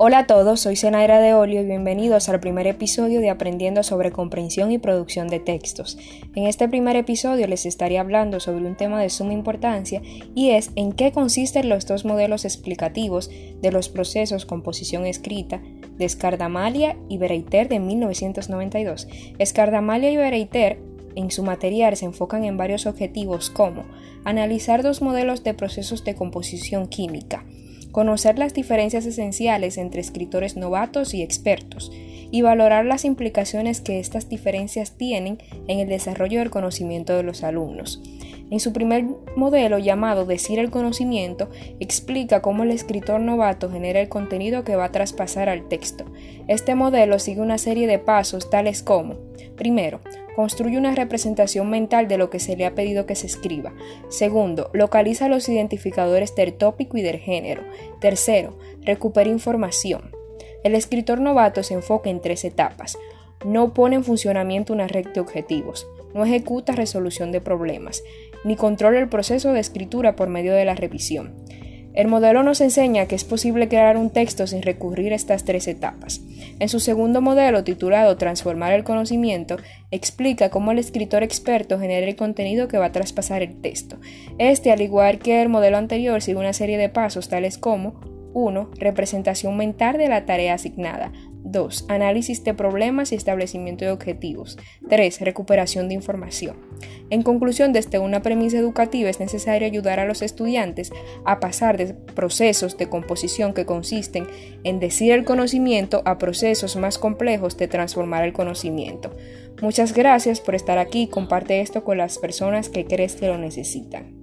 Hola a todos, soy Senaira de Olio y bienvenidos al primer episodio de Aprendiendo sobre comprensión y producción de textos. En este primer episodio les estaré hablando sobre un tema de suma importancia y es en qué consisten los dos modelos explicativos de los procesos composición escrita de Escardamalia y Bereiter de 1992. Escardamalia y Bereiter en su material se enfocan en varios objetivos como analizar dos modelos de procesos de composición química, conocer las diferencias esenciales entre escritores novatos y expertos, y valorar las implicaciones que estas diferencias tienen en el desarrollo del conocimiento de los alumnos. En su primer modelo llamado Decir el conocimiento, explica cómo el escritor novato genera el contenido que va a traspasar al texto. Este modelo sigue una serie de pasos tales como, primero, construye una representación mental de lo que se le ha pedido que se escriba. Segundo, localiza los identificadores del tópico y del género. Tercero, recupera información. El escritor novato se enfoca en tres etapas. No pone en funcionamiento una red de objetivos, no ejecuta resolución de problemas, ni controla el proceso de escritura por medio de la revisión. El modelo nos enseña que es posible crear un texto sin recurrir a estas tres etapas. En su segundo modelo, titulado Transformar el conocimiento, explica cómo el escritor experto genera el contenido que va a traspasar el texto. Este, al igual que el modelo anterior, sigue una serie de pasos tales como 1. Representación mental de la tarea asignada. 2. Análisis de problemas y establecimiento de objetivos. 3. Recuperación de información. En conclusión, desde una premisa educativa es necesario ayudar a los estudiantes a pasar de procesos de composición que consisten en decir el conocimiento a procesos más complejos de transformar el conocimiento. Muchas gracias por estar aquí. Comparte esto con las personas que crees que lo necesitan.